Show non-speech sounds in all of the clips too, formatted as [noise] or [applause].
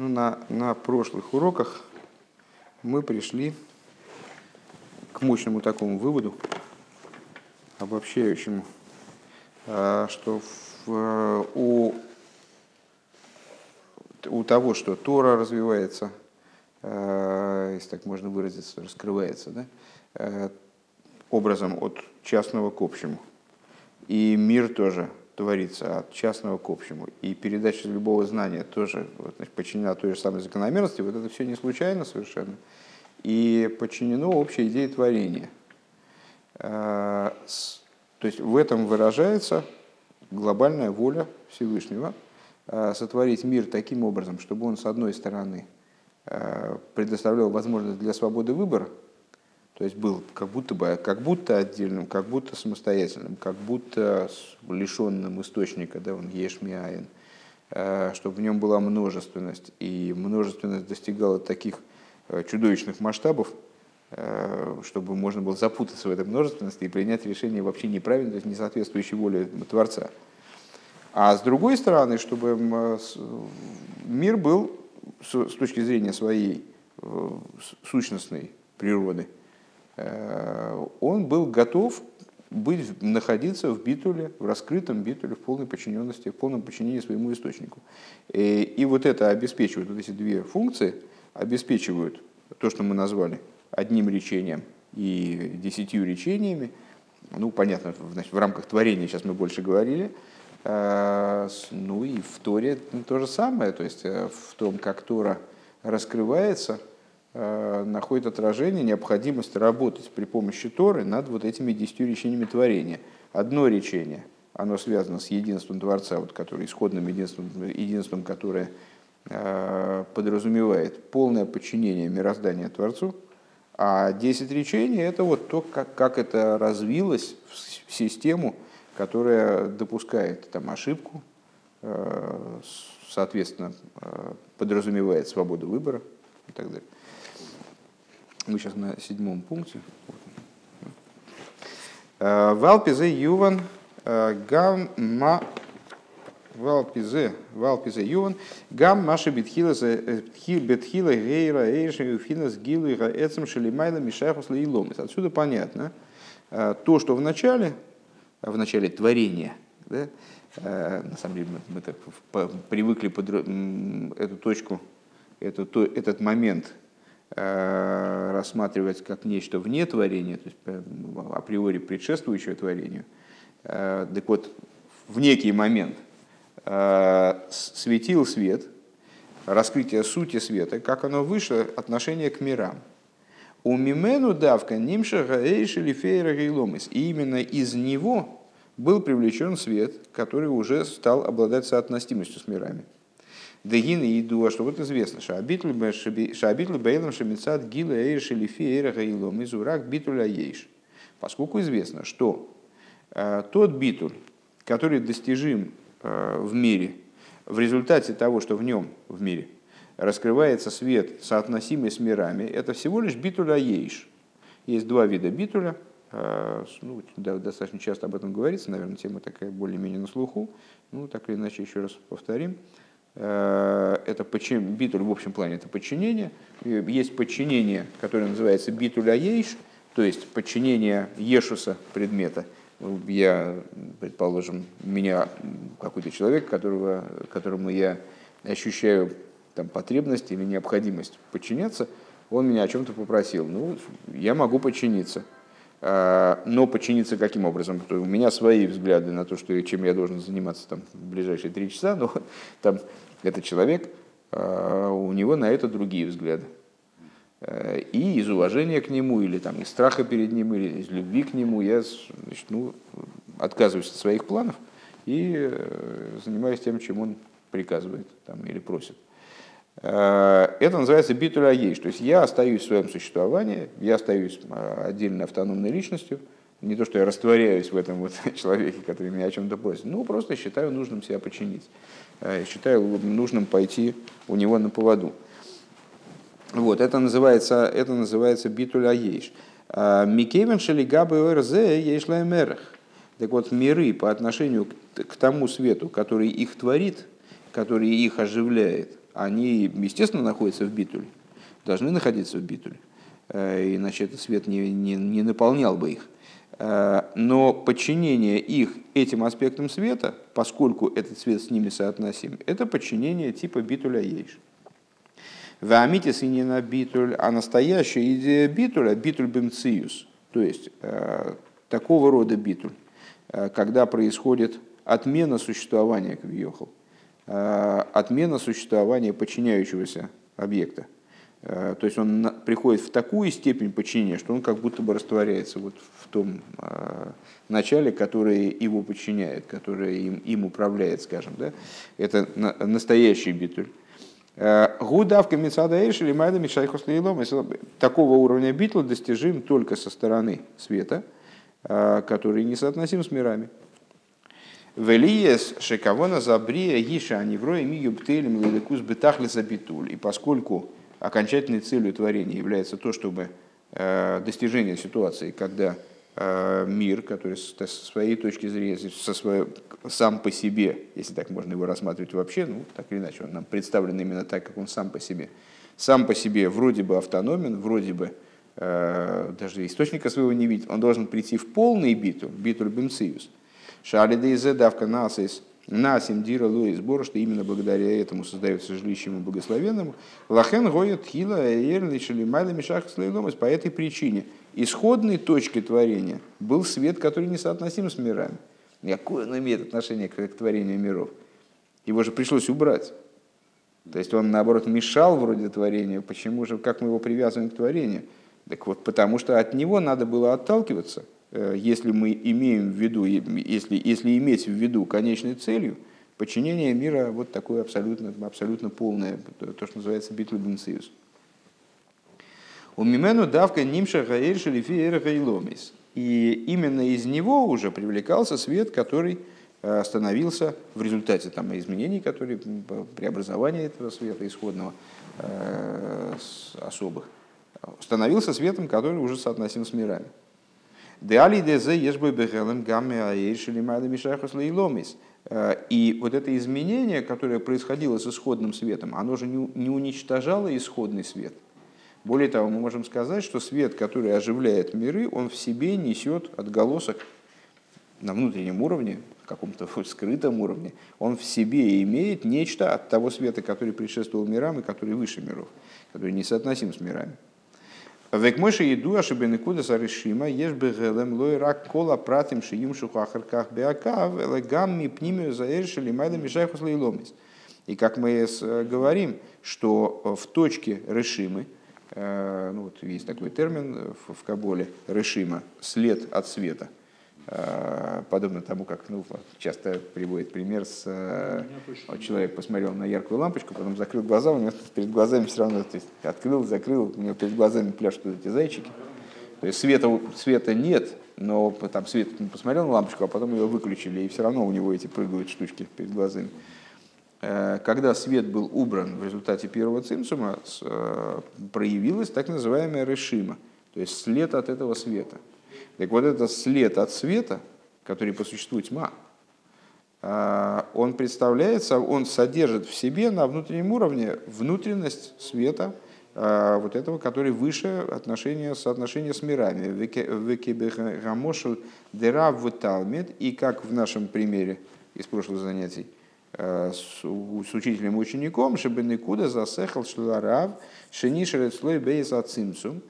Ну, на, на прошлых уроках мы пришли к мощному такому выводу, обобщающему, а, что в, у, у того, что Тора развивается, а, если так можно выразиться, раскрывается, да, а, образом от частного к общему. И мир тоже творится от частного к общему. И передача любого знания тоже значит, подчинена той же самой закономерности. Вот это все не случайно совершенно. И подчинено общей идее творения. А, то есть в этом выражается глобальная воля Всевышнего а, сотворить мир таким образом, чтобы он, с одной стороны, а, предоставлял возможность для свободы выбора, то есть был как будто бы, как будто отдельным, как будто самостоятельным, как будто лишенным источника, да, он ешмиаин, э, чтобы в нем была множественность. И множественность достигала таких э, чудовищных масштабов, э, чтобы можно было запутаться в этой множественности и принять решение вообще неправильное, то есть не соответствующей воле Творца. А с другой стороны, чтобы мир был с точки зрения своей сущностной природы – он был готов быть, находиться в битуле, в раскрытом битуле, в полной подчиненности, в полном подчинении своему источнику. И, э, и вот это обеспечивает, вот эти две функции обеспечивают то, что мы назвали одним речением и десятью речениями, ну, понятно, значит, в рамках творения сейчас мы больше говорили, э, ну и в Торе то же самое, то есть в том, как Тора раскрывается – Э, находит отражение необходимость работать при помощи Торы над вот этими десятью речениями творения. Одно речение, оно связано с единством Творца, вот, который, исходным единством, единством, которое э, подразумевает полное подчинение мироздания Творцу, а десять речений – это вот то, как, как это развилось в систему, которая допускает там, ошибку, э, соответственно, подразумевает свободу выбора и так далее. Мы сейчас на седьмом пункте. Э, Валпизе Юван э, Гамма Валпизе Валпизе Юван Гам Маши Бетхила Бетхила Гейра Эйши Юфинас Гилы Эцем Шелимайла Мишахус Лейломис. Отсюда понятно э, то, что в начале, в начале творения, да, на самом деле мы, так привыкли под эту точку, эту, этот момент Э, рассматривать как нечто вне творения, то есть э, априори предшествующее творению. Э, так вот, в некий момент светил свет, раскрытие сути света, как оно выше отношение к мирам. У мимену давка нимша гаэйши лифейра гейломис. И именно из него был привлечен свет, который уже стал обладать соотносимостью с мирами. Дегин и иду, а что вот известно, шабитль бейлам шамицат гила эйш или фиэра гаилом изурак битуля ейш. Поскольку известно, что э, тот битуль, который достижим э, в мире, в результате того, что в нем, в мире, раскрывается свет, соотносимый с мирами, это всего лишь битуля ейш. Есть два вида битуля, э, ну, достаточно часто об этом говорится, наверное, тема такая более-менее на слуху, ну, так или иначе, еще раз повторим. Э, это битуль в общем плане это подчинение. Есть подчинение, которое называется битуль аейш, то есть подчинение ешуса предмета. Я, предположим, меня какой-то человек, которого, которому я ощущаю там, потребность или необходимость подчиняться, он меня о чем-то попросил. Ну, я могу подчиниться. Э, но подчиниться каким образом? У меня свои взгляды на то, что, чем я должен заниматься там, в ближайшие три часа, но [laughs] там этот человек, э, у него на это другие взгляды. Э, и из уважения к нему, или там, из страха перед ним, или из любви к нему я значит, ну, отказываюсь от своих планов и занимаюсь тем, чем он приказывает там, или просит. Э, это называется битуля ейш. То есть я остаюсь в своем существовании, я остаюсь э, отдельной автономной личностью. Не то, что я растворяюсь в этом вот [laughs] человеке, который меня о чем-то просит. Ну, просто считаю нужным себя починить. Э, считаю нужным пойти у него на поводу. Вот, это называется, это называется битуля ейш. Микевен шелигабы ОРЗ ейшлаймерах. Так вот, миры по отношению к тому свету, который их творит, который их оживляет – они, естественно, находятся в битуле, должны находиться в битуле, э, иначе этот свет не, не, не наполнял бы их. Э, но подчинение их этим аспектам света, поскольку этот свет с ними соотносим, это подчинение типа битуля ейш. И не на битуль, а настоящая идея битуля, битуль бемциус, то есть э, такого рода битуль, когда происходит отмена существования кавиохал, э, отмена существования подчиняющегося объекта. Э, то есть он приходит в такую степень подчинения, что он как будто бы растворяется вот в том э, начале, которое его подчиняет, которое им, им управляет, скажем. Да? Это на, настоящий битуль. Э, Гудавка Мецада Эйши Майда Мишайхус Такого уровня битл достижим только со стороны света, э, который не соотносим с мирами. Велиес Шекавона Забрия Иша Аневроя Мию Птелем Ледекус Бетахлиса Битуль. И поскольку окончательной целью творения является то, чтобы э, достижение ситуации, когда Э, мир, который со своей точки зрения, со своей, сам по себе, если так можно его рассматривать вообще, ну, так или иначе, он нам представлен именно так, как он сам по себе. Сам по себе вроде бы автономен, вроде бы э, даже источника своего не видит, он должен прийти в полный биту, битуль бенциус. Шалида давка насис насим дира луи сбор, что именно благодаря этому создается жилищем и благословенному. Лахен гоет хила эрли шалимайла мишах по этой причине – исходной точкой творения был свет, который не соотносим с мирами. Какое он имеет отношение к, к творению миров? Его же пришлось убрать. То есть он, наоборот, мешал вроде творению. Почему же, как мы его привязываем к творению? Так вот, потому что от него надо было отталкиваться, если мы имеем в виду, если, если иметь в виду конечной целью, подчинение мира вот такое абсолютно, абсолютно полное, то, что называется битва бенциус. У Мимену давка нимша гаэль шелифи И именно из него уже привлекался свет, который э, становился в результате там, изменений, которые преобразования этого света исходного э, особых, становился светом, который уже соотносим с мирами. Деали дезе ешбой бехелем гамме аэйшили майда мишахас лейломис. Э, и вот это изменение, которое происходило с исходным светом, оно же не уничтожало исходный свет – более того, мы можем сказать, что свет, который оживляет миры, он в себе несет отголосок на внутреннем уровне, каком-то [laughs] скрытом уровне, он в себе имеет нечто от того света, который предшествовал мирам и который выше миров, который не соотносим с мирами. Век мойши еду ошибены куда решима ешь бы гелем лой рак кола пратим шиим шухахарках беакав элегамми пнимию заэршили майда мишайхус лейломис. И как мы говорим, что в точке решимы, Э, ну, вот есть такой термин в Каболе, решима, след от света. Э, подобно тому, как ну, часто приводит пример с э, вот человек посмотрел на яркую лампочку, потом закрыл глаза, у него перед глазами все равно, то есть открыл, закрыл, у него перед глазами пляшут эти зайчики. То есть света, света нет, но там свет посмотрел на лампочку, а потом ее выключили, и все равно у него эти прыгают штучки перед глазами. Э, когда свет был убран в результате первого цимсума, проявилась так называемая решима, то есть след от этого света. Так вот этот след от света, который по существу тьма, э, он представляется, он содержит в себе на внутреннем уровне внутренность света, вот этого, который выше отношения, соотношения с мирами. И как в нашем примере из прошлых занятий, Э, с, с учителем и учеником, чтобы никуда засехал шларав, шенишерет слой бейс ацимцум,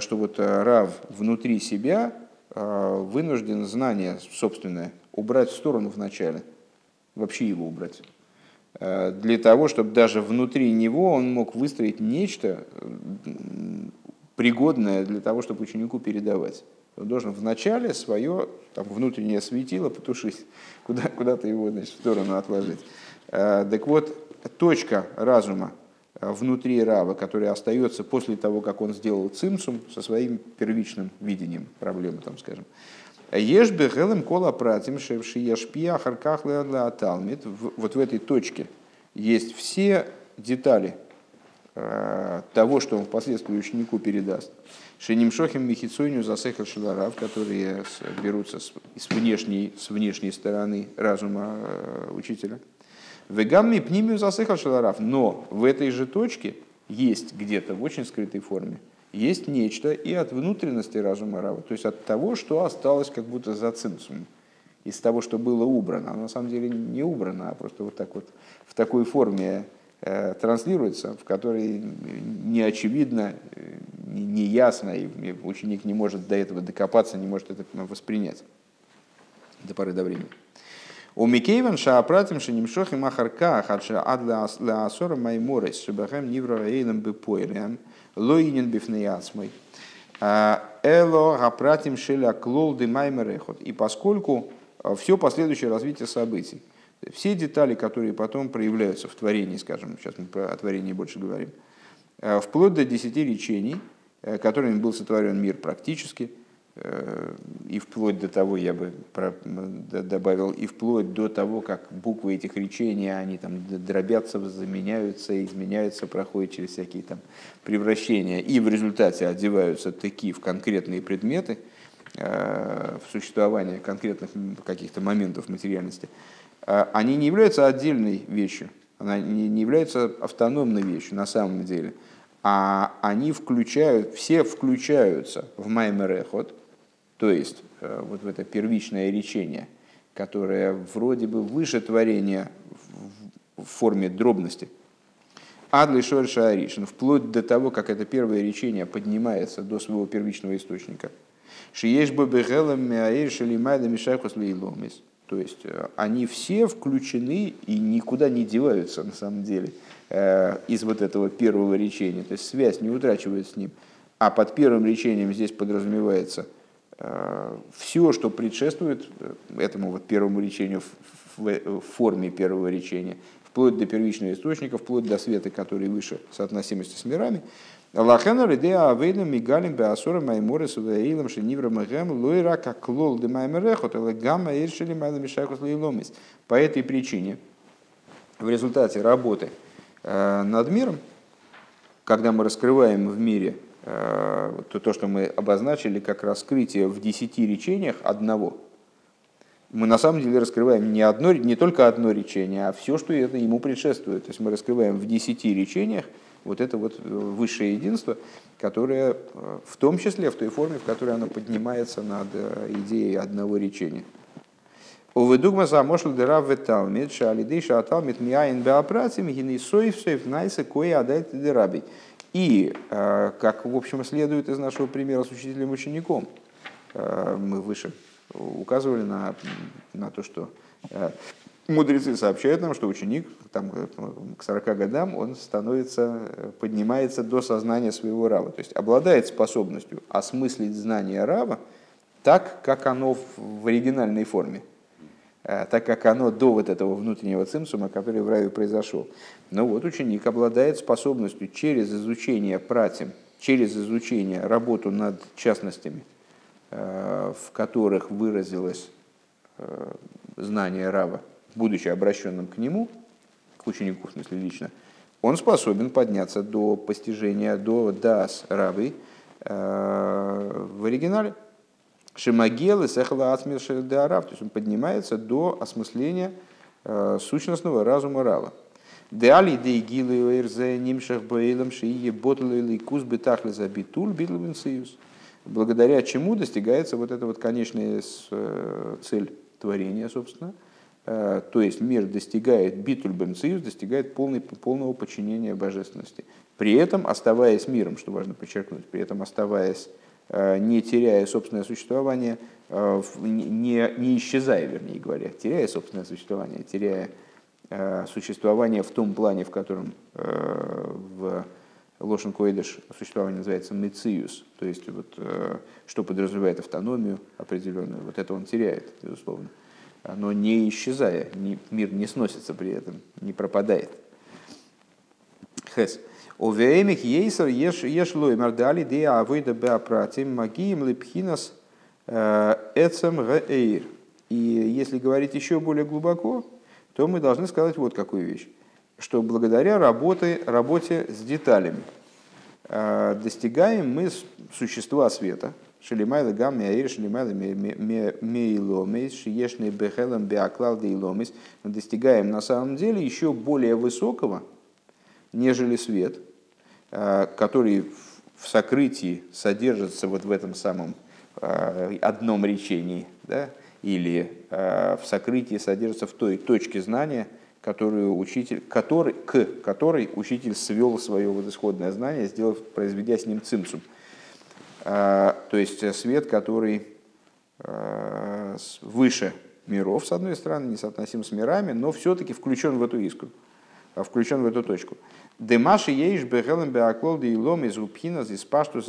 что вот э, рав внутри себя вынужден знание собственное убрать в сторону вначале, вообще его убрать, для того, чтобы даже внутри него он мог выстроить нечто пригодное для того, чтобы ученику передавать. Он должен вначале свое там, внутреннее светило потушить, куда, куда-то его значит, в сторону отложить. Э, так вот, точка разума э, внутри Рава, которая остается после того, как он сделал цимсум со своим первичным видением проблемы, там, скажем. Ешь бегелем кола пратим шевши ешпия харках талмит. Вот в этой точке есть все детали э, того, что он впоследствии ученику передаст. Шенимшохим михицойню засехал шеларав, которые берутся с, с, внешней, с внешней стороны разума э, учителя. Вегамми пнимию засыхал шалараф. Но в этой же точке есть где-то в очень скрытой форме, есть нечто и от внутренности разума Рава, то есть от того, что осталось как будто за цинцумом, из того, что было убрано. Оно на самом деле не убрано, а просто вот так вот в такой форме э, транслируется, в которой не очевидно, э, не ясно, и ученик не может до этого докопаться, не может это воспринять до поры до времени. У Микейвен шаапратим шенимшохи махарка хадша ад лаасора майморес шебахем нивра эйлем бепойлем лоинен бифнеяцмой. А, эло гапратим шеля клол дымаймерехот. И поскольку а, все последующее развитие событий, все детали, которые потом проявляются в творении, скажем, сейчас мы про творение больше говорим, а, вплоть до десяти речений, э, которыми был сотворен мир практически – Э, и вплоть до того, я бы добавил, и вплоть до того, как буквы этих речений, они там дробятся, заменяются, изменяются, проходят через всякие там превращения, и в результате одеваются такие в конкретные предметы, э, в существование конкретных каких-то моментов материальности, э, они не являются отдельной вещью, она не является автономной вещью на самом деле, а они включают, все включаются в Маймерехот, то есть э, вот в это первичное речение, которое вроде бы выше творения в форме дробности. Адли Шор Шааришин, вплоть до того, как это первое речение поднимается до своего первичного источника. Шиеш Бабегелам Мяир Шалимайда Мишайхус Лейломис. То есть э, они все включены и никуда не деваются на самом деле э, из вот этого первого речения. То есть связь не утрачивает с ним. А под первым речением здесь подразумевается – все, что предшествует э, этому вот первому речению в форме первого речения, вплоть до первичного источника, вплоть до света, который выше соотносимости с мирами, Лахена ридеа авейна мигалим беасора майморес увеилам шенивра мэгэм лойра как лол де маймерехот или гамма иршили майна мишайхус лейломис. По этой причине, в результате работы э, над миром, когда мы раскрываем в мире Э, то, то, что мы обозначили как раскрытие в десяти речениях одного, мы на самом деле раскрываем не, одно, не только одно речение, а все, что это ему предшествует. То есть мы раскрываем в десяти речениях вот это вот э, высшее единство, которое э, в том числе в той форме, в которой оно поднимается над идеей одного речения. Уведугма замошл дыра в талмит, шалидей шаталмит мияин беапрацим, гинисоев соев найса кое адайт дырабий. И, э, как в общем следует из нашего примера с учителем-учеником, э, мы выше указывали на, на то, что э, мудрецы сообщают нам, что ученик там, к 40 годам он становится, поднимается до сознания своего рава, то есть обладает способностью осмыслить знание рава так, как оно в оригинальной форме. Э, так как оно до вот этого внутреннего цимсума, который в раю произошел. Но вот ученик обладает способностью через изучение пратим, через изучение работу над частностями, э, в которых выразилось э, знание Рава, будучи обращенным к нему, к ученику в смысле лично, он способен подняться до постижения, до дас Равы в оригинале – Шимагел и Сехала Ацмир Шельдеарав, то есть он поднимается до осмысления э, сущностного разума Рава. Деали дейгилы эрзе нимшах бейлам шиие ботлы или кус бетахли за битуль битлвин союз. Благодаря чему достигается вот эта вот конечная э, цель творения, собственно. Э, то есть мир достигает битуль бенциюс, достигает полный, полного подчинения божественности. При этом оставаясь миром, что важно подчеркнуть, при этом оставаясь не теряя собственное существование, э, не, не исчезая, вернее говоря, теряя собственное существование, теряя э, существование в том плане, в котором в Лошен Койдыш существование называется мециус, то есть вот, что подразумевает автономию определенную, вот это он теряет, безусловно. Но не исчезая, мир не сносится при этом, не пропадает. Хес. Овеемих ейсер ешлой мардали де авойда беапратим магием лепхинас э, эцем гаэйр. И если говорить еще более глубоко, то мы должны сказать вот какую вещь, что благодаря работе, работе с деталями э, достигаем мы существа света, Шелимайла гам мяир, шелимайла мейломис, шиешный бехелем беаклал дейломис. Мы достигаем на самом деле еще более высокого, нежели свет, э, который в сокрытии содержится вот в этом самом э, одном речении, да, или э, в сокрытии содержится в той точке знания, которую учитель, который, к которой учитель свел свое вот исходное знание, сделав, произведя с ним цимсум. То есть свет, который выше миров, с одной стороны, несоотносим с мирами, но все-таки включен в эту искру, включен в эту точку. Демаши ейш бегелем беаклол де илом из упхина здесь пашту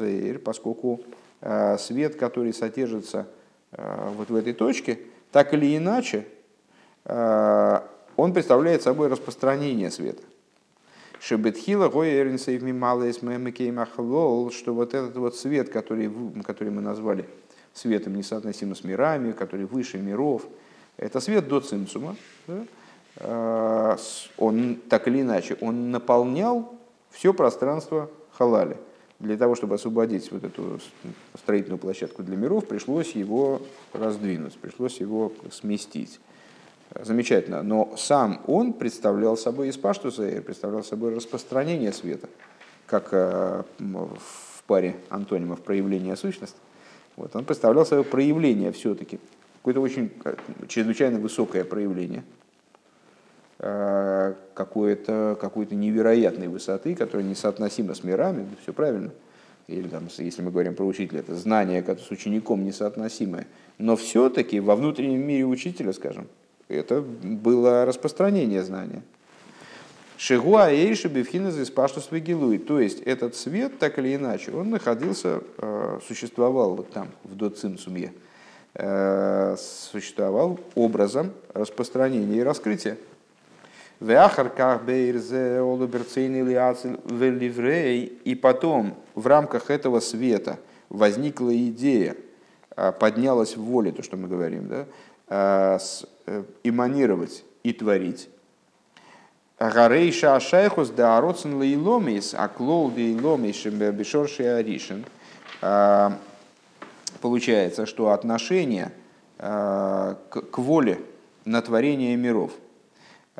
поскольку э, свет, который содержится э, вот в этой точке, так или иначе, э, он представляет собой распространение света. Шебетхила гоеринсейв мималес махлол, что вот этот вот свет, который, который мы назвали светом несоотносимо с мирами, который выше миров, это свет до цимцума, да? Э, он так или иначе, он наполнял все пространство халали. Для того, чтобы освободить вот эту строительную площадку для миров, пришлось его раздвинуть, пришлось его сместить. Замечательно. Но сам он представлял собой испаштуса, представлял собой распространение света, как э, в паре антонимов проявления сущности. Вот, он представлял собой проявление все-таки, какое-то очень э, чрезвычайно высокое проявление – какой-то какой-то невероятной высоты, которая несоотносима с мирами, все правильно. Или там, если мы говорим про учителя, это знание как с учеником несоотносимое. Но все-таки во внутреннем мире учителя, скажем, это было распространение знания. Шигуа Эйши Бевхинез из Паштус Вегилуй. То есть этот свет, так или иначе, он находился, э, существовал вот там, в Доцимсумье, э, существовал образом распространения и раскрытия Веахарках бейрзе олуберцейн и потом в рамках этого света возникла идея, а, поднялась в воле, то, что мы говорим, да, а, э, эманировать и творить. Гарейша Ашайхус да Ароцен Лейломис, а Клол Лейломис Бешорши Аришин. А, получается, что отношение к воле на творение миров –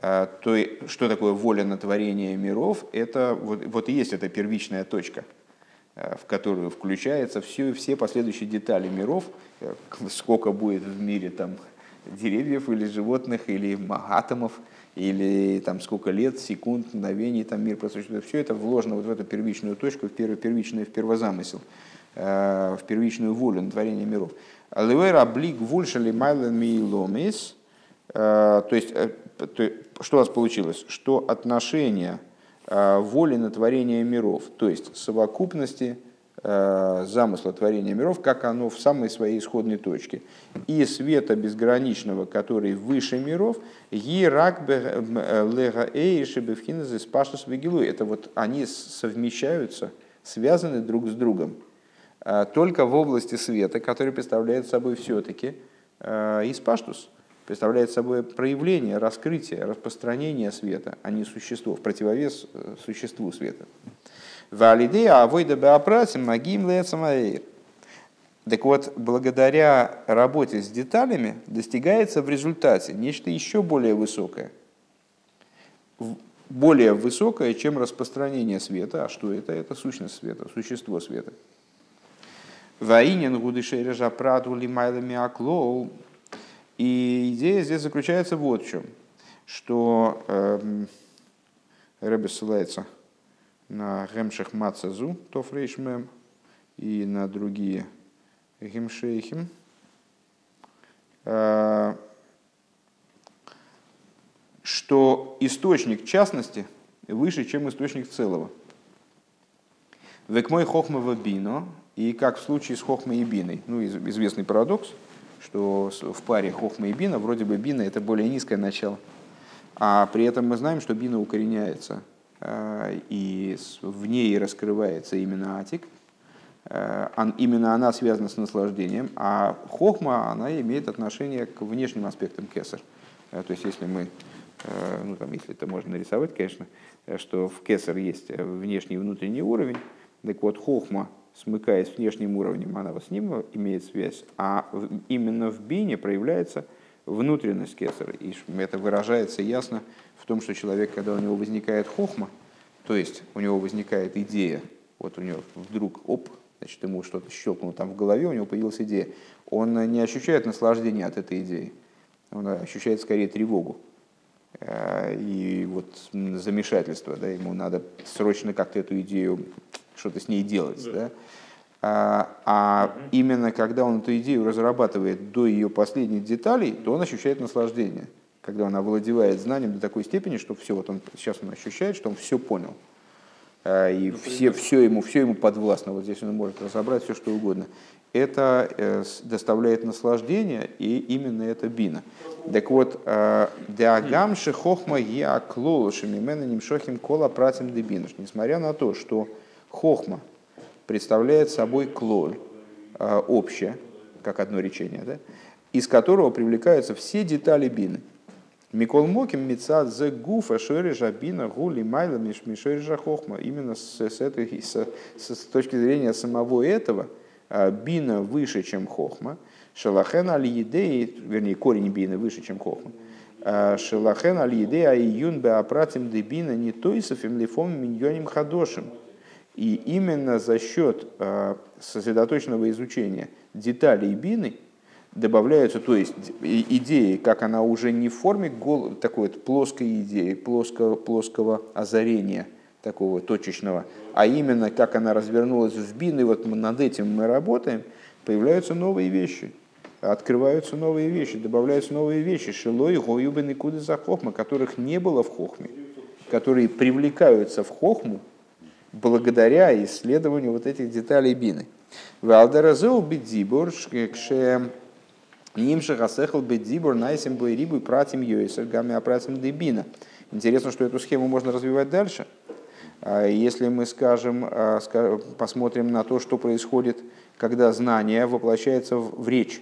то что такое воля на творение миров, это вот, вот и есть эта первичная точка, а, в которую включаются все, все последующие детали миров, э, сколько будет в мире там деревьев или животных, или атомов, или там сколько лет, секунд, мгновений там мир просуществует. Все это вложено вот в эту первичную точку, в первичный в первозамысел, в первичную волю на творение миров. Аливера блик вульшали майлен миломис, то есть э, что у нас получилось? Что отношение э, воли на творение миров, то есть совокупности э, замысла творения миров, как оно в самой своей исходной точке, и света безграничного, который выше миров, это вот они совмещаются, связаны друг с другом, э, только в области света, который представляет собой все-таки испаштус, представляет собой проявление, раскрытие, распространение света, а не существо, в противовес э, существу света. Валидея авойда беапрасим магим лецамаэйр. Так вот, благодаря работе с деталями достигается в результате нечто еще более высокое. Более высокое, чем распространение света. А что это? Это сущность света, существо света. Ваинен гудышережа праду лимайлами аклоу и идея здесь заключается вот в чем, что э, Рэбе ссылается на Гемшах Мацазу, Тофрейшмем, и на другие Гемшейхим, э, что источник частности выше, чем источник целого. Век мой хохма бино, и как в случае с хохмой и биной, ну, известный парадокс – что в паре хохма и бина, вроде бы бина это более низкое начало, а при этом мы знаем, что бина укореняется, э, и в ней раскрывается именно атик, э, именно она связана с наслаждением, а хохма, она имеет отношение к внешним аспектам кесар. Э, то есть, если мы, ну там, если это можно нарисовать, конечно, что в кесар есть внешний и внутренний уровень, так вот, хохма смыкаясь внешним уровнем, она вот с ним имеет связь, а именно в бине проявляется внутренность кесара. И это выражается ясно в том, что человек, когда у него возникает хохма, то есть у него возникает идея, вот у него вдруг, оп, значит, ему что-то щелкнуло там в голове, у него появилась идея, он не ощущает наслаждения от этой идеи, он ощущает скорее тревогу э, и вот замешательство, да, ему надо срочно как-то эту идею, что-то с ней делать, да. А, а именно когда он эту идею разрабатывает до ее последних деталей, то он ощущает наслаждение, когда он овладевает знанием до такой степени, что все, вот он сейчас он ощущает, что он все понял. А, и ну, все, все, ему, все ему подвластно. Вот здесь он может разобрать все, что угодно. Это э, доставляет наслаждение, и именно это бина. Так вот, э, диагамши хохма я клолушами менаним шохим кола пратим дебинаш. Несмотря на то, что хохма представляет собой клоль, э, общее, как одно речение, да, из которого привлекаются все детали бины – Микол Моким Мецад зе гуфа шорежа бина гули майла мишорежа хохма. Именно с, с, этой, с, с, с точки зрения самого этого, а, бина выше, чем хохма. Шалахен аль едеи, вернее, корень бины выше, чем хохма. А, Шалахен аль едеи айюн беапратим де бина не тойсофим лифом миньоним хадошим. И именно за счет а, сосредоточенного изучения деталей бины – добавляются, то есть идеи, как она уже не в форме такой вот плоской идеи, плоского, плоского озарения, такого точечного, а именно как она развернулась в бин, вот над этим мы работаем, появляются новые вещи, открываются новые вещи, добавляются новые вещи, шилой, гоюбен и куды за хохма, которых не было в хохме, которые привлекаются в хохму благодаря исследованию вот этих деталей бины. Валдаразеу бидзибор, кше Нимша гасехал бедзибур найсим рибу пратим йойсер гамми апратим дебина. Интересно, что эту схему можно развивать дальше. А если мы скажем, а, посмотрим на то, что происходит, когда знание воплощается в речь,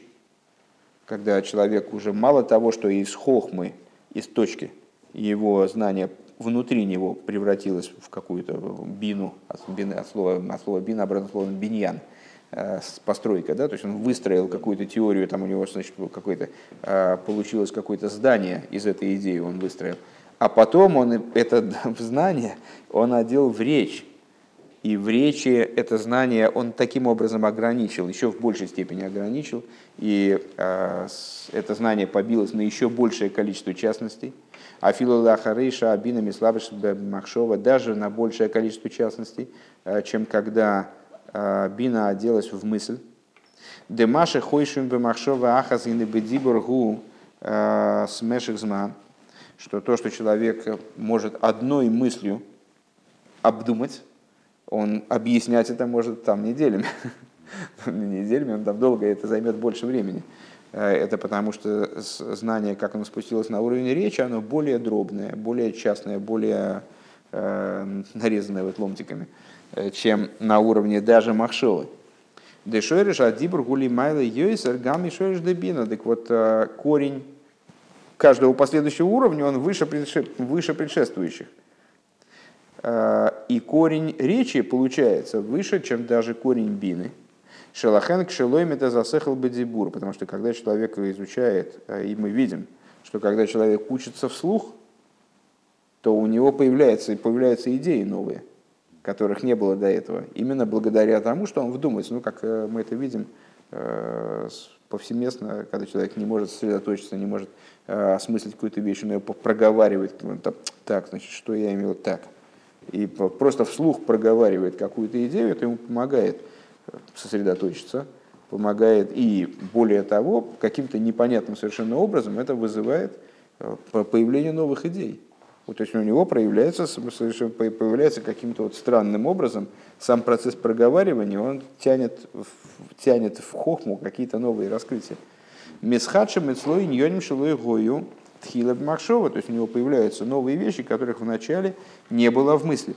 когда человек уже мало того, что из хохмы, из точки, его знание внутри него превратилось в какую-то бину, от, бины, от, слова, от слова бина, обратно слово биньян – Э, постройка, да, то есть он выстроил какую-то теорию, там у него, значит, какое-то, э, получилось какое-то здание из этой идеи, он выстроил, а потом он это [laughs] знание, он одел в речь, и в речи это знание он таким образом ограничил, еще в большей степени ограничил, и э, это знание побилось на еще большее количество частностей, а филолахарейша абинами слабыш махшова даже на большее количество частностей, чем когда а, бина оделась в мысль. Демаши хойшим бемахшова ахаз и гу а, смешек зман, что то, что человек может одной мыслью обдумать, он объяснять это может там неделями. [laughs] Не неделями, он там долго, это займет больше времени. А, это потому что знание, как оно спустилось на уровень речи, оно более дробное, более частное, более э, нарезанное вот ломтиками. Э, чем на уровне даже махшовы. Дешориш адибр гули майла йойсер гам и шориш дебина. Так вот, э, корень каждого последующего уровня, он выше, выше предшествующих. Э, и корень речи получается выше, чем даже корень бины. Шелахен к шелойм это засехал бедзибур, потому что когда человек изучает, и мы видим, что когда человек учится вслух, то у него появляются, появляются идеи новые – которых не было до этого, именно благодаря тому, что он вдумается. Ну, как э, мы это видим э, повсеместно, когда человек не может сосредоточиться, не может э, осмыслить какую-то вещь, он ее проговаривает, так, значит, что я имел так. И просто вслух проговаривает какую-то идею, это ему помогает сосредоточиться, помогает и, более того, каким-то непонятным совершенно образом это вызывает появление новых идей. Вот, то есть у него проявляется, появляется каким-то вот странным образом сам процесс проговаривания, он тянет, тянет в хохму какие-то новые раскрытия. Месхадши мецлой ньоним шилой гою тхилаб махшова, то есть у него появляются новые вещи, которых вначале не было в мысли.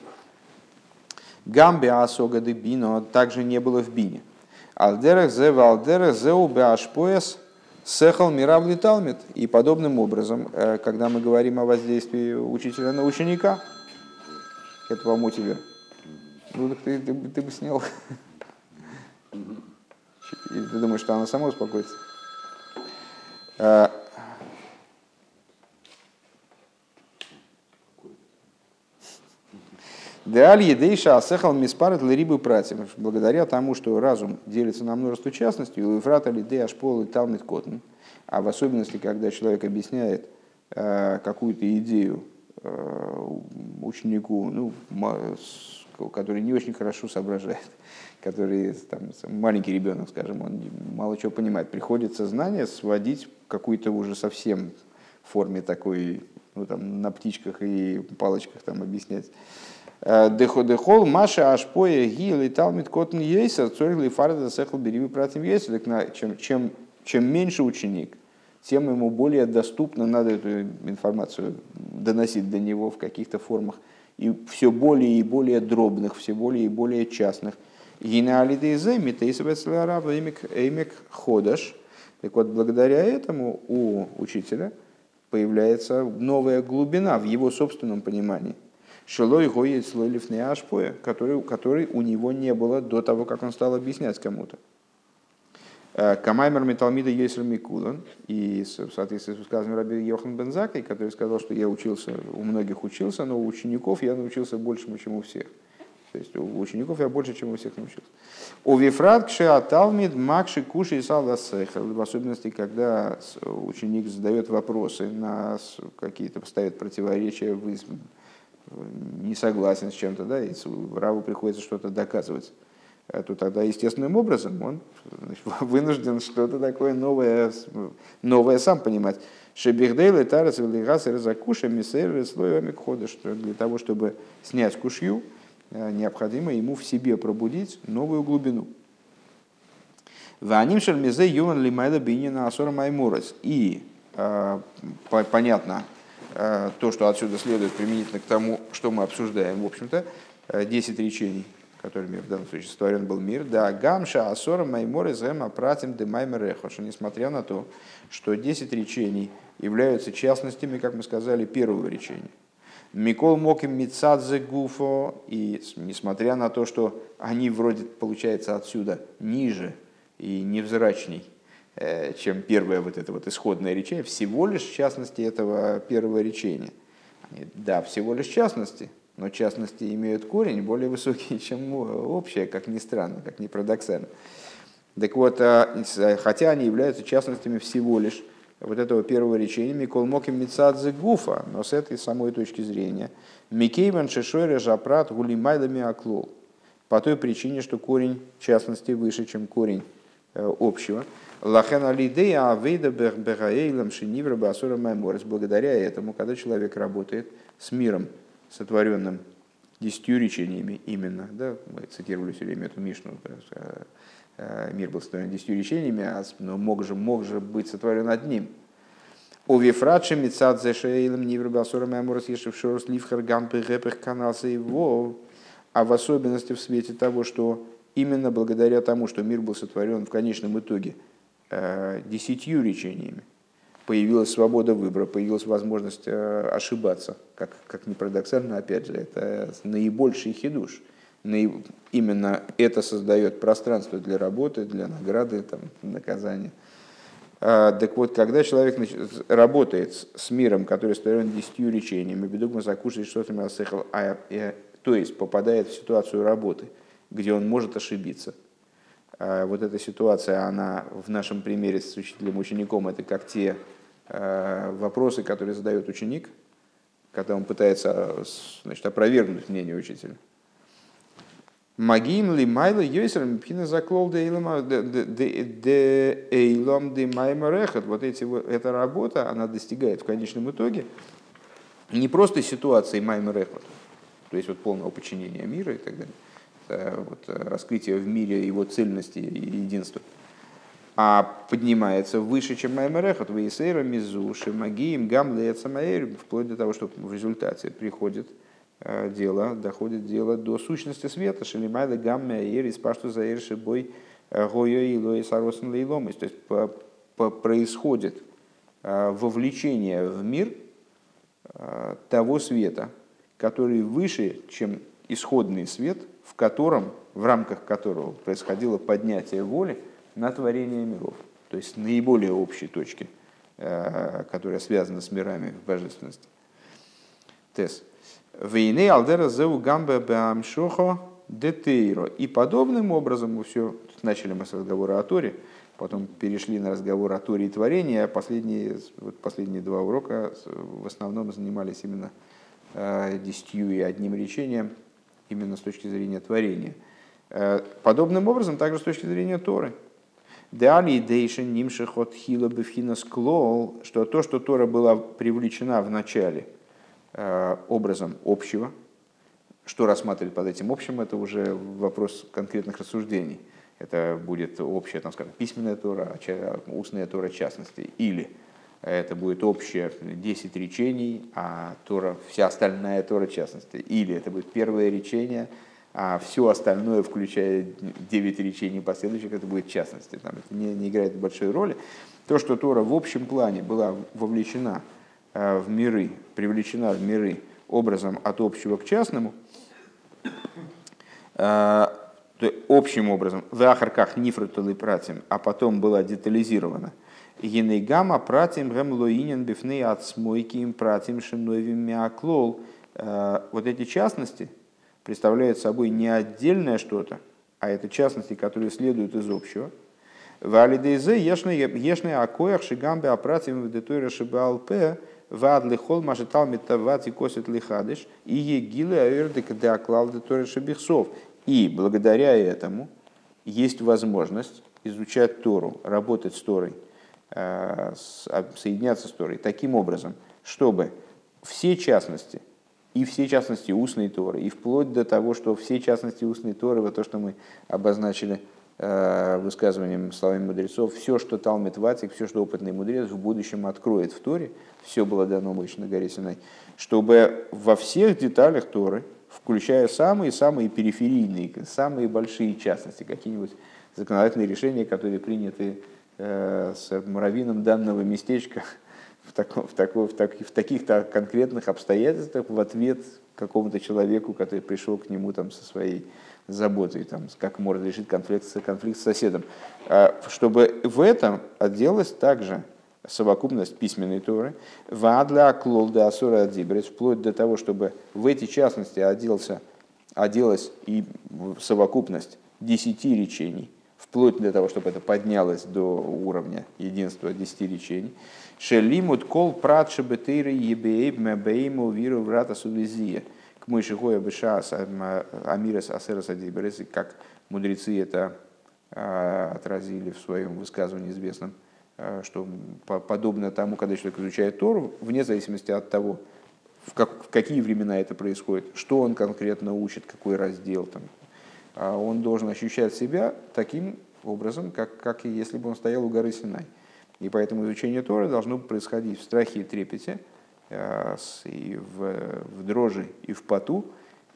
Гамби асога де бино также не было в бине. Алдерах зе валдерах зе убеашпояс Сехал Миравли Талмит. И подобным образом, э, когда мы говорим о воздействии учителя на ученика, это вам у тебя. Ну, так ты, ты, ты бы снял. Или ты думаешь, что она сама успокоится? Деаль едейша асехал миспарет лирибы пратим. Благодаря тому, что разум делится на множество частностей, у Ефрата лидей ашпол и талмит котн, а в особенности, когда человек объясняет э, какую-то идею э, ученику, ну, который не очень хорошо соображает, который там, маленький ребенок, скажем, он мало чего понимает, приходится знание сводить какую-то уже совсем форме такой, ну, там, на птичках и палочках там объяснять. Деходехол, Маша, Ашпоя, Гил и Талмит Котн Ейса, Цоргли Фарда, Сехл, Бериви, Пратим Ейса. Чем, чем, чем меньше ученик, тем ему более доступно надо эту информацию доносить до него в каких-то формах. И все более и более дробных, все более и более частных. Гинеалидейзе, Митейсабецларава, Эмик Ходаш. Так вот, благодаря этому у учителя появляется новая глубина в его собственном понимании – Шилой гоет слойлив не ашпоя, который, который у него не было до того, как он стал объяснять кому-то. Э, Камаймер Металмида Йесер Микулан, и в соответствии с сказанным Раби Йохан Бензакой, который сказал, что я учился, у многих учился, но у учеников я научился больше, чем у всех. То есть у учеников я больше, чем у всех научился. У Вифрат Кшеаталмид Макши Куши и в особенности, когда ученик задает вопросы, на какие-то ставит противоречия не согласен с чем-то, да, и Раву приходится что-то доказывать, а то тогда естественным образом он значит, [laughs] вынужден что-то такое новое, новое сам понимать. Шебихдейл и тарас велигас и разакуша мисейр слоевами что для того, чтобы снять кушью, э, необходимо ему в себе пробудить новую глубину. Ваним шальмизе юван лимайда. И э, понятно, то, что отсюда следует применительно к тому, что мы обсуждаем, в общем-то, 10 э, речений, которыми в данном случае сотворен был мир. Да, гамша асора маймор изэм апратим де маймереха, что несмотря на то, что 10 речений являются частностями, как мы сказали, первого речения. Микол Моким Мицадзе Гуфо, и несмотря на то, что они вроде, получается, отсюда ниже и невзрачней, Э, чем первое вот это вот исходное речение, всего лишь частности этого первого речения. Да, всего лишь частности, но частности имеют корень более высокий, [laughs] чем общее, как ни странно, как ни парадоксально. Так вот, а, хотя они являются частностями всего лишь вот этого первого речения, Микол Моким Мицадзе Гуфа, но с этой самой точки зрения, Микейван Шишойре Жапрат Гулимайлами Аклол, по той причине, что корень частности выше, чем корень э, общего. Лахен алидея авейда бегаэйлам шинивра басура. Благодаря этому, когда человек работает с миром, сотворенным десятью речениями именно, да, мы цитировали все время эту Мишну, э, э, мир был сотворен десятью речениями, а, но мог же, мог же быть сотворен одним. У вифрачи мицад зешейлам нивра басура майморис ешев шорос ливхар гам пегепех канался его, а в особенности в свете того, что именно благодаря тому, что мир был сотворен в конечном итоге – десятью речениями. Появилась свобода выбора, появилась возможность э, ошибаться. Как, как ни парадоксально, опять же, это наибольший хидуш. Именно это создает пространство для работы, для награды, там, наказания. А, так вот, когда человек работает с миром, который створен десятью речениями, бедугма закушает что-то а, э, то есть попадает в ситуацию работы, где он может ошибиться – вот эта ситуация, она в нашем примере с учителем-учеником, это как те э, вопросы, которые задает ученик, когда он пытается значит, опровергнуть мнение учителя. Магим ли майла йойсер пхина заклол де эйлом де маймарехат. Вот эти, эта работа, она достигает в конечном итоге не просто ситуации маймарехат, то есть вот полного подчинения мира и так далее, Э, вот, э, раскрытие в мире его цельности и единства, а поднимается выше, чем Маймерехот, Вейсейра, Мизу, Шимагиим, Гамле, Самаэр, вплоть до того, что в результате приходит э, дело, доходит дело до сущности света, Шелимайда, Гамме, Аэр, Испашту, Заэр, Шибой, Гойо, Ило и Саросен, Лейлом. То есть происходит вовлечение в мир того света, который выше, чем исходный свет – в котором, в рамках которого происходило поднятие воли на творение миров, то есть наиболее общей точки, которая связана с мирами в божественности. Тес. Вейны алдера зеу гамбе бамшохо детейро. И подобным образом мы все, начали мы с разговора о Торе, потом перешли на разговор о Торе и творении, а последние, вот последние два урока в основном занимались именно э, десятью и одним речением, именно с точки зрения творения. Э, подобным образом, также с точки зрения Торы. Деали дейшен нимшехот хила что то, что Тора была привлечена в начале э, образом общего, что рассматривать под этим общим, это уже вопрос конкретных рассуждений. Это будет общая, там, скажем, письменная Тора, устная Тора в частности. Или это будет общее 10 речений, а Тора, вся остальная Тора в частности. Или это будет первое речение, а все остальное, включая 9 речений последующих, это будет в частности. Там это не, не играет большой роли. То, что Тора в общем плане была вовлечена э, в миры, привлечена в миры образом от общего к частному, э, общим образом, в ахарках нифрутулы пратим, а потом была детализирована. Генейгама пратим гемлоинен бифней от смойки им пратим шиновим миаклол. Э, вот эти частности представляют собой не отдельное что-то, а это частности, которые следуют из общего. Валидейзе ешный акоях шигамбе апратим в детуре шибалпе вад лихол машитал метават и косит лихадыш и егилы аэрдик де аклал детуре шибихсов. И благодаря этому есть возможность изучать Тору, работать с Торой, соединяться с Торой таким образом, чтобы все частности, и все частности устной Торы, и вплоть до того, что все частности устной Торы, вот то, что мы обозначили э, высказыванием словами мудрецов, все, что Талмит Ватик, все, что опытный мудрец в будущем откроет в Торе, все было дано Мойше на горе Синай, чтобы во всех деталях Торы, включая самые-самые периферийные, самые большие частности, какие-нибудь законодательные решения, которые приняты э, с муравином данного местечка [laughs] в, таком, в, такой, в, так, в таких-то конкретных обстоятельствах в ответ какому-то человеку, который пришел к нему там, со своей заботой, там, как может решить конфликт, конфликт с соседом. А, чтобы в этом отделалось также совокупность письменной Торы, вадля клолда асура адибрис, вплоть до того, чтобы в эти частности оделся, оделась и совокупность десяти речений, вплоть до того, чтобы это поднялось до уровня единства десяти речений. Шелимут кол прат шебетейры ебеейб мебейму виру врата сулизия. К мышихоя быша амирас асерас адибрис, как мудрецы это а, отразили в своем высказывании известном – Э, что подобно тому, когда человек изучает Тору, вне зависимости от того, в, как, в какие времена это происходит, что он конкретно учит, какой раздел, там, а он должен ощущать себя таким образом, как, как и если бы он стоял у горы Синай. И поэтому изучение Торы должно происходить в страхе и трепете, э, и в, в дрожи и в поту,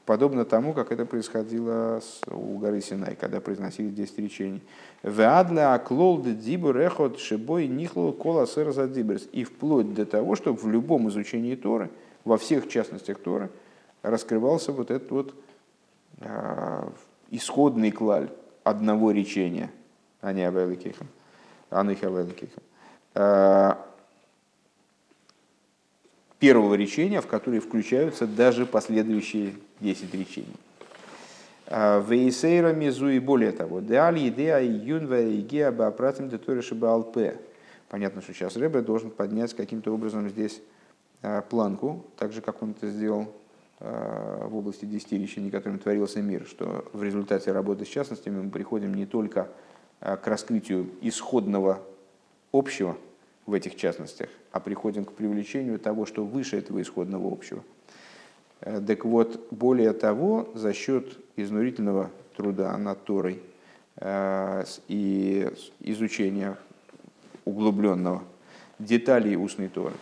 подобно тому, как это происходило у горы Синай, когда произносили 10 речений. «Веадля аклол дибур эхот шибой нихло кола диберс». И вплоть до того, чтобы в любом изучении Торы, во всех частностях Торы, раскрывался вот этот вот э, исходный клаль одного речения, а не Авеликихам, а не Авеликихам первого речения, в которые включаются даже последующие 10 речений. А, Вейсейра мизу и более того, деаль идея юнва игеа баапратим деториши баалпе. Понятно, что сейчас Рэбе должен поднять каким-то образом здесь а, планку, так же, как он это сделал в области десяти речений, которым творился мир, что в результате работы с частностями мы приходим не только к раскрытию исходного общего, в этих частностях, а приходим к привлечению того, что выше этого исходного общего. Э, так вот, более того, за счет изнурительного труда над Торой э, и изучения углубленного деталей устной Торы,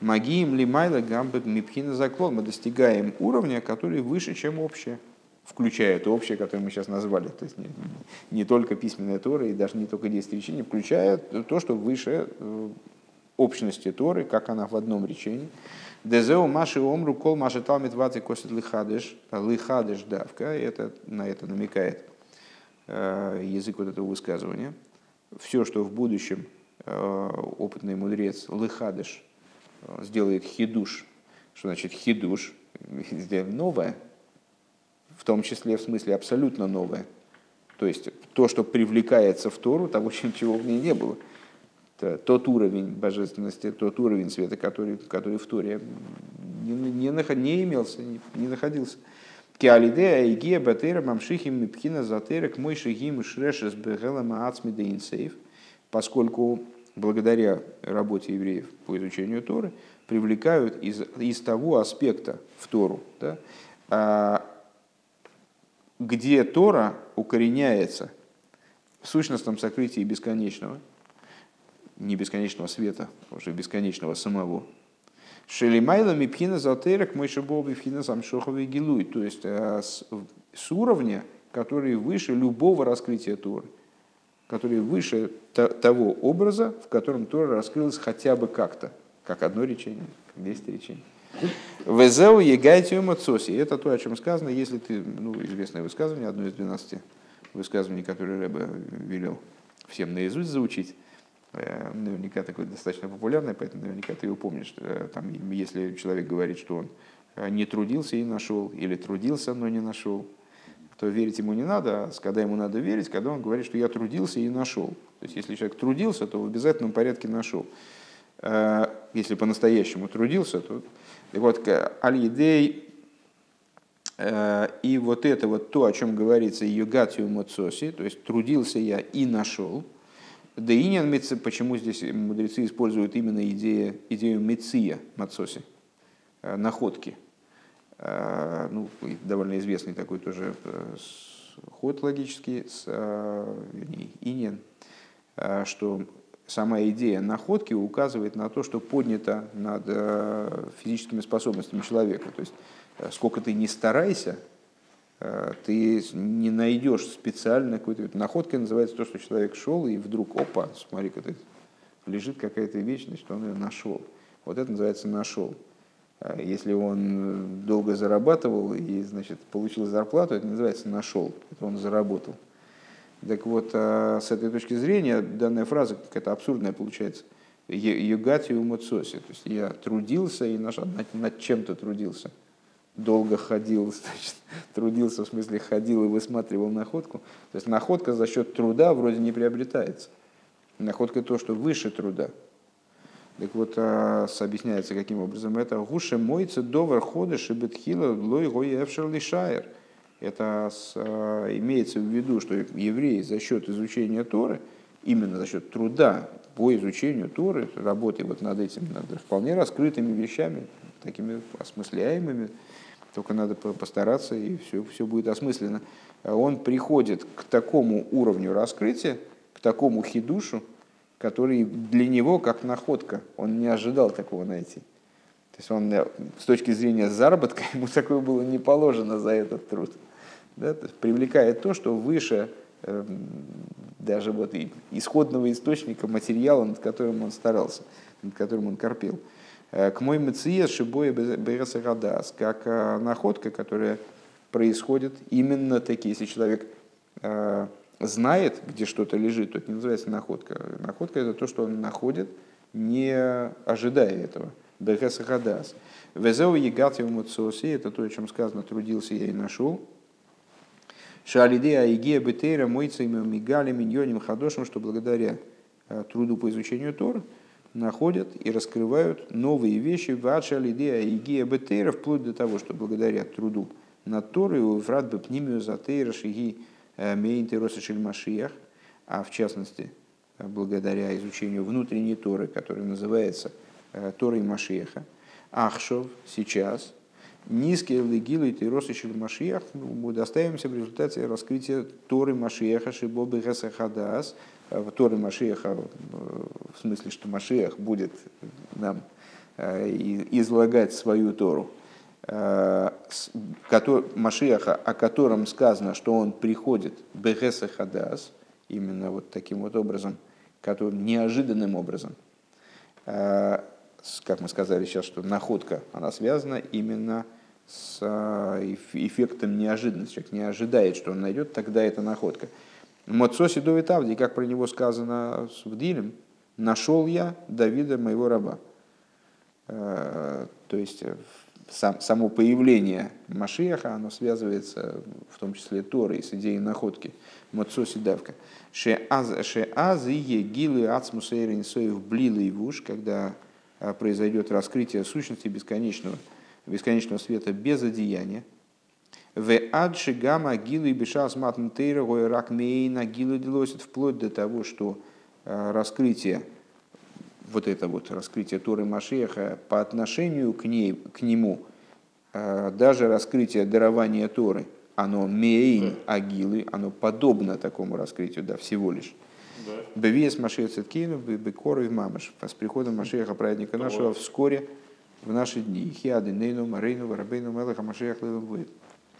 Магием лимайла гамбек мипхина заклон. Мы достигаем уровня, который выше, чем общее включая это общее, которое мы сейчас назвали, то есть не, не только письменная Тора и даже не только 10 речений, включая то, что выше э, общности Торы, как она в одном речении. Дезеу маши омру кол маши талмит вати косит лихадыш, лихадыш давка, это, на это намекает э, язык вот этого высказывания. все, что в будущем опытный мудрец Лыхадыш сделает хидуш, что значит хидуш, [laughs] новое, в том числе в смысле абсолютно новое. То есть то, что привлекается в Тору, того, [laughs] чего в ней не было. Это тот уровень божественности, тот уровень света, который, который в Торе не, не, не имелся, не, не находился. Киалидея игия батера мамшихим мипхина затерек мой шигим шрешес бегелама ацмидейнсейф, поскольку благодаря работе евреев по изучению Торы привлекают из, из того аспекта в Тору, да, а, где Тора укореняется в сущностном сокрытии бесконечного, не бесконечного света, а уже бесконечного самого. Шелимайла мипхина затерек мой шабол мипхина самшоховый гилуй. То есть с, с уровня, который выше любого раскрытия Торы. Который выше того образа, в котором Тора раскрылась хотя бы как-то. Как одно речение, как десять речений. Везеу егайтио мацоси. Это то, о чем сказано, если ты, ну, известное высказывание, одно из 12 высказываний, которые Рэбе велел всем наизусть заучить. Э, наверняка такое достаточно популярное, поэтому наверняка ты его помнишь. Э, там, если человек говорит, что он э, не трудился и нашел, или трудился, но не нашел, то верить ему не надо, а когда ему надо верить, когда он говорит, что я трудился и нашел. То есть если человек трудился, то в обязательном порядке нашел. Если по-настоящему трудился, то и вот аль-идей и вот это вот то, о чем говорится югатию моцоси, то есть трудился я и нашел, да и почему здесь мудрецы используют именно идею, идею меция мацоси, э, находки. Э, ну, довольно известный такой тоже э, ход логический с иньян, что сама идея находки указывает на то, что поднята над физическими способностями человека. То есть сколько ты не старайся, Э, ты не найдешь специально какой-то... Находкой называется то, что человек шел, и вдруг, опа, смотри, как лежит какая-то вещь, значит, он ее нашел. Вот это называется «нашел». А если он долго зарабатывал и, значит, получил зарплату, это называется «нашел». Это он заработал. Так вот, а с этой точки зрения данная фраза какая-то абсурдная получается. «Югатию муцоси». То есть я трудился и над, над чем-то трудился – долго ходил, [laughs] значит, трудился, в смысле ходил и высматривал находку. То есть находка за счет труда вроде не приобретается. Находка то, что выше труда. Так вот, а, объясняется, каким образом это. Гуше мойца довар ходы шибетхила лой гой лишайер. Это с, а, имеется в виду, что евреи за счет изучения Торы, именно за счет труда по изучению Торы, работы вот над этим, над вполне раскрытыми вещами, такими осмысляемыми, только надо постараться, и все, все будет осмысленно. Он приходит к такому уровню раскрытия, к такому хидушу, который для него как находка. Он не ожидал такого найти. То есть он э, с точки зрения заработка, [laughs] ему такое было не положено за этот труд. Да? То есть привлекает то, что выше э, даже вот исходного источника материала, над которым он старался, над которым он корпел. Э, к мой меция шибоя бересагадас, как э, находка, которая происходит именно такие. Если человек э, знает, где что-то лежит, то это не называется находка. Находка это то, что он находит, не ожидая этого. Бересагадас. Везеу егатив муцоси, это то, о чем сказано, трудился я и нашел. Шалидея Аигея Бетейра Мойцами Мигали Миньоним Хадошем, что благодаря труду по изучению Тора, находят и раскрывают новые вещи в Ачалидея и Гия Бетейра, вплоть до того, что благодаря труду над Торой у Фрат Бепнимию Затейра Шиги э, Мейнтероса Шельмашиях, а в частности, э, благодаря изучению внутренней Торы, которая называется э, Торой Машиеха, Ахшов сейчас, низкие легилы и тиросы Шельмашиях, ну, мы доставимся в результате раскрытия Торы Машиеха Шибобы Гасахадас, Торы Машиеха, в смысле, что Машиях будет нам излагать свою Тору, Машиаха, о котором сказано, что он приходит Бехеса Хадас, именно вот таким вот образом, которым, неожиданным образом. Э, как мы сказали сейчас, что находка, она связана именно с эффектом неожиданности. Человек не ожидает, что он найдет, тогда это находка. Моцоси Довид Авди, как про него сказано в Дилем, нашел я Давида, моего раба. То есть сам, само появление Машеха, оно связывается в том числе Торой с идеей находки Моцоси Давка. Ше аз и егилы ацмуса соев блилы и вуш, когда произойдет раскрытие сущности бесконечного, бесконечного света без одеяния. ועד שגם הגילוי בשעת מתן תורה רק מעין הגילוי דלעתיד вплоть до того, что раскрытие вот это вот раскрытие Торы Машеха по отношению к, ней, к нему, даже раскрытие дарования Торы, оно מעין הגילוי, оно подобно такому раскрытию, да, всего лишь. בביאת משיח צדקנו, בקרוב ממש. С приходом Машеха, праведника нашего, вскоре в наши дни. Хиады Нейну, Марейну, Варабейну, Мелаха, Машех, будет.